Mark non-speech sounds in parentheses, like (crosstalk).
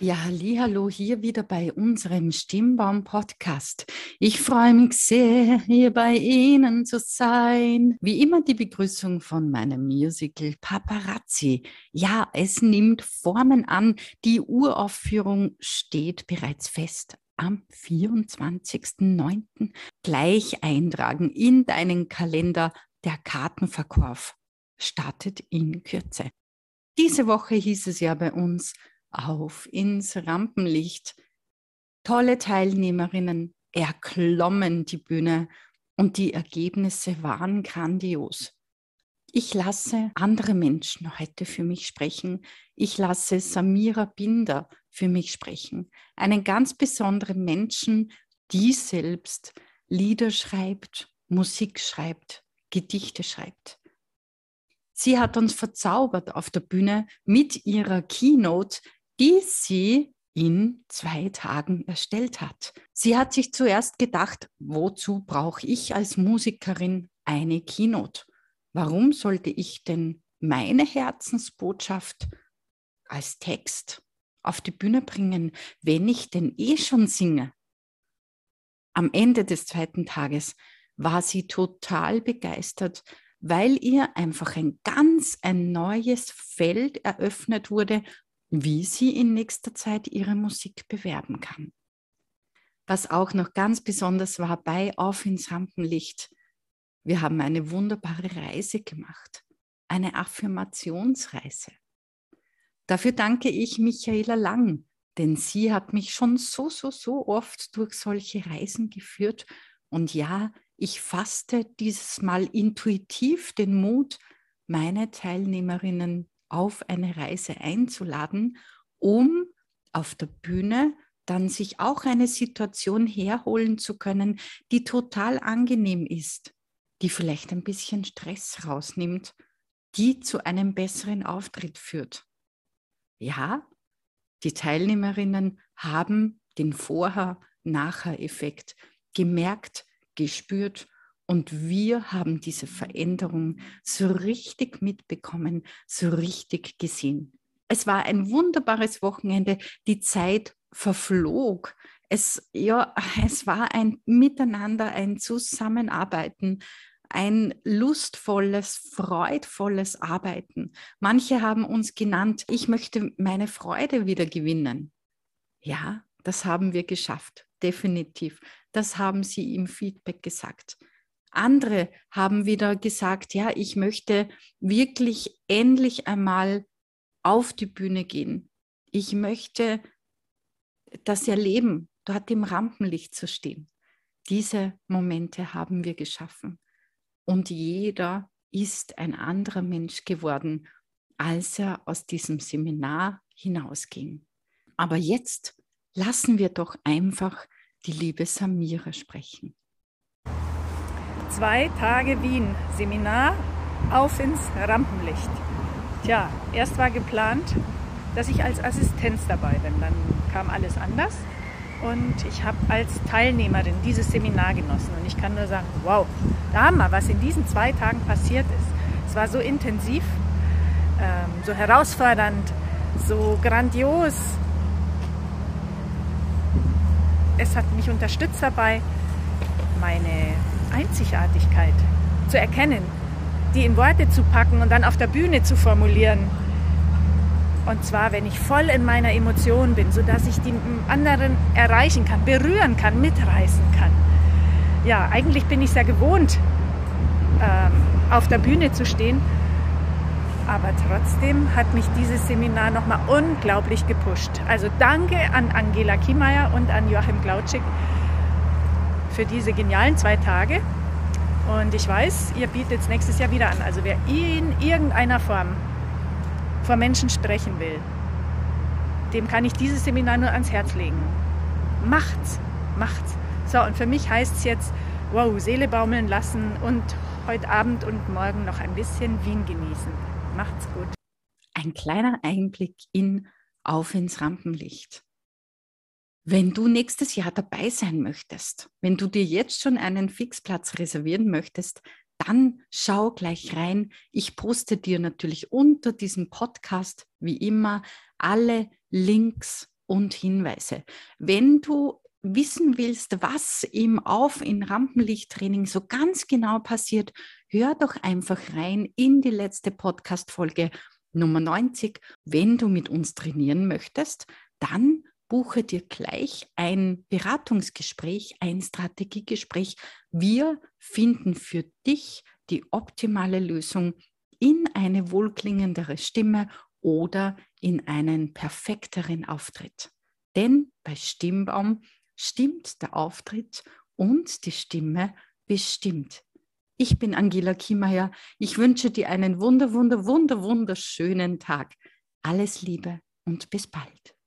Ja, hallo hier wieder bei unserem Stimmbaum Podcast. Ich freue mich sehr, hier bei Ihnen zu sein. Wie immer die Begrüßung von meinem Musical Paparazzi. Ja, es nimmt Formen an. Die Uraufführung steht bereits fest. Am 24.09. gleich eintragen in deinen Kalender. Der Kartenverkauf startet in Kürze. Diese Woche hieß es ja bei uns, auf ins Rampenlicht. Tolle Teilnehmerinnen erklommen die Bühne und die Ergebnisse waren grandios. Ich lasse andere Menschen heute für mich sprechen. Ich lasse Samira Binder für mich sprechen. Einen ganz besonderen Menschen, die selbst Lieder schreibt, Musik schreibt, Gedichte schreibt. Sie hat uns verzaubert auf der Bühne mit ihrer Keynote, die sie in zwei Tagen erstellt hat. Sie hat sich zuerst gedacht, wozu brauche ich als Musikerin eine Keynote? Warum sollte ich denn meine Herzensbotschaft als Text auf die Bühne bringen, wenn ich denn eh schon singe? Am Ende des zweiten Tages war sie total begeistert, weil ihr einfach ein ganz ein neues Feld eröffnet wurde, wie sie in nächster Zeit ihre Musik bewerben kann. Was auch noch ganz besonders war bei Auf ins Rampenlicht, wir haben eine wunderbare Reise gemacht, eine Affirmationsreise. Dafür danke ich Michaela Lang, denn sie hat mich schon so, so, so oft durch solche Reisen geführt. Und ja, ich fasste dieses Mal intuitiv den Mut, meine Teilnehmerinnen auf eine Reise einzuladen, um auf der Bühne dann sich auch eine Situation herholen zu können, die total angenehm ist, die vielleicht ein bisschen Stress rausnimmt, die zu einem besseren Auftritt führt. Ja, die Teilnehmerinnen haben den Vorher-Nachher-Effekt gemerkt, gespürt und wir haben diese Veränderung so richtig mitbekommen, so richtig gesehen. Es war ein wunderbares Wochenende. Die Zeit verflog. Es, ja, (laughs) es war ein Miteinander, ein Zusammenarbeiten, ein lustvolles, freudvolles Arbeiten. Manche haben uns genannt, ich möchte meine Freude wieder gewinnen. Ja, das haben wir geschafft, definitiv. Das haben sie im Feedback gesagt. Andere haben wieder gesagt, ja, ich möchte wirklich endlich einmal auf die Bühne gehen. Ich möchte das erleben, dort im Rampenlicht zu stehen. Diese Momente haben wir geschaffen. Und jeder ist ein anderer Mensch geworden, als er aus diesem Seminar hinausging. Aber jetzt lassen wir doch einfach die liebe Samira sprechen zwei Tage Wien, Seminar auf ins Rampenlicht. Tja, erst war geplant, dass ich als Assistenz dabei bin. Dann kam alles anders und ich habe als Teilnehmerin dieses Seminar genossen. Und ich kann nur sagen, wow, da haben wir, was in diesen zwei Tagen passiert ist. Es war so intensiv, ähm, so herausfordernd, so grandios. Es hat mich unterstützt dabei, meine Einzigartigkeit zu erkennen, die in Worte zu packen und dann auf der Bühne zu formulieren. Und zwar, wenn ich voll in meiner Emotion bin, sodass ich die anderen erreichen kann, berühren kann, mitreißen kann. Ja, eigentlich bin ich sehr gewohnt, ähm, auf der Bühne zu stehen. Aber trotzdem hat mich dieses Seminar nochmal unglaublich gepusht. Also danke an Angela Kiemeyer und an Joachim Glautschik für diese genialen zwei Tage. Und ich weiß, ihr bietet es nächstes Jahr wieder an. Also wer in irgendeiner Form vor Menschen sprechen will, dem kann ich dieses Seminar nur ans Herz legen. Macht's, macht's. So, und für mich heißt es jetzt, wow, Seele baumeln lassen und heute Abend und morgen noch ein bisschen Wien genießen. Macht's gut. Ein kleiner Einblick in Auf ins Rampenlicht. Wenn du nächstes Jahr dabei sein möchtest, wenn du dir jetzt schon einen Fixplatz reservieren möchtest, dann schau gleich rein. Ich poste dir natürlich unter diesem Podcast wie immer alle Links und Hinweise. Wenn du wissen willst, was im Auf- in Rampenlichttraining so ganz genau passiert, hör doch einfach rein in die letzte Podcast-Folge Nummer 90. Wenn du mit uns trainieren möchtest, dann buche dir gleich ein Beratungsgespräch, ein Strategiegespräch. Wir finden für dich die optimale Lösung in eine wohlklingendere Stimme oder in einen perfekteren Auftritt. Denn bei Stimmbaum stimmt der Auftritt und die Stimme bestimmt. Ich bin Angela Kiemeyer. Ich wünsche dir einen wunder, wunder, wunder, wunderschönen Tag. Alles Liebe und bis bald.